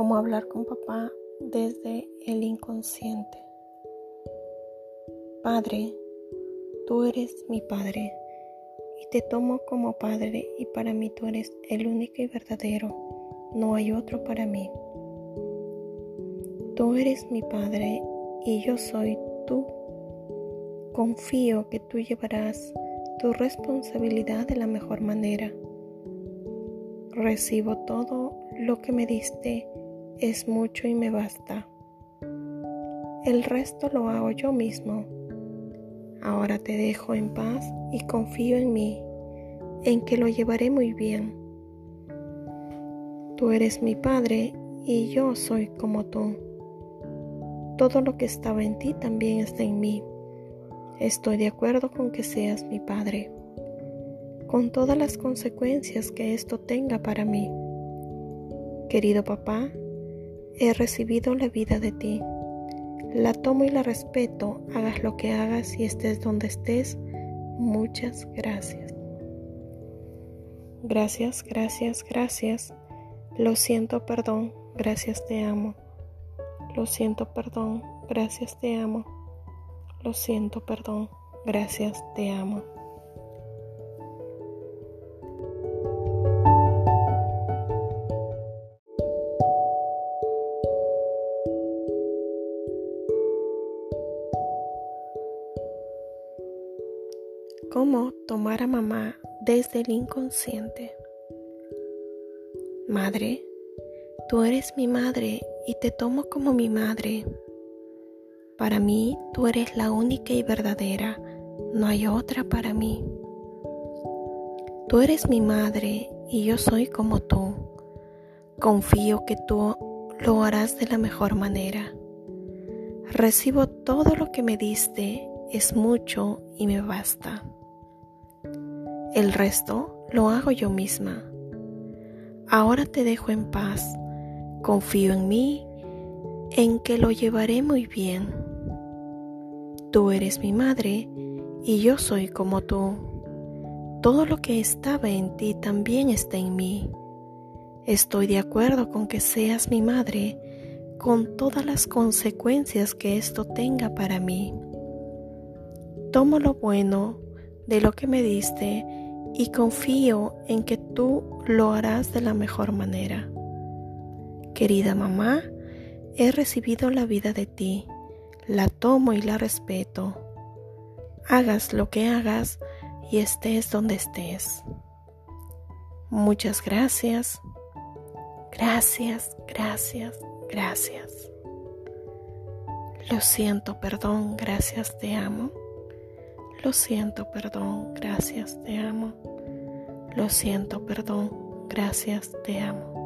Cómo hablar con papá desde el inconsciente. Padre, tú eres mi padre y te tomo como padre y para mí tú eres el único y verdadero, no hay otro para mí. Tú eres mi padre y yo soy tú. Confío que tú llevarás tu responsabilidad de la mejor manera. Recibo todo lo que me diste es mucho y me basta. El resto lo hago yo mismo. Ahora te dejo en paz y confío en mí, en que lo llevaré muy bien. Tú eres mi Padre y yo soy como tú. Todo lo que estaba en ti también está en mí. Estoy de acuerdo con que seas mi Padre, con todas las consecuencias que esto tenga para mí. Querido papá, he recibido la vida de ti. La tomo y la respeto, hagas lo que hagas y estés donde estés. Muchas gracias. Gracias, gracias, gracias. Lo siento, perdón, gracias, te amo. Lo siento, perdón, gracias, te amo. Lo siento, perdón, gracias, te amo. Cómo tomar a mamá desde el inconsciente. Madre, tú eres mi madre y te tomo como mi madre. Para mí tú eres la única y verdadera, no hay otra para mí. Tú eres mi madre y yo soy como tú. Confío que tú lo harás de la mejor manera. Recibo todo lo que me diste, es mucho y me basta. El resto lo hago yo misma. Ahora te dejo en paz. Confío en mí, en que lo llevaré muy bien. Tú eres mi madre y yo soy como tú. Todo lo que estaba en ti también está en mí. Estoy de acuerdo con que seas mi madre, con todas las consecuencias que esto tenga para mí. Tomo lo bueno de lo que me diste y confío en que tú lo harás de la mejor manera. Querida mamá, he recibido la vida de ti, la tomo y la respeto. Hagas lo que hagas y estés donde estés. Muchas gracias, gracias, gracias, gracias. Lo siento, perdón, gracias, te amo. Lo siento, perdón, gracias, te amo. Lo siento, perdón, gracias, te amo.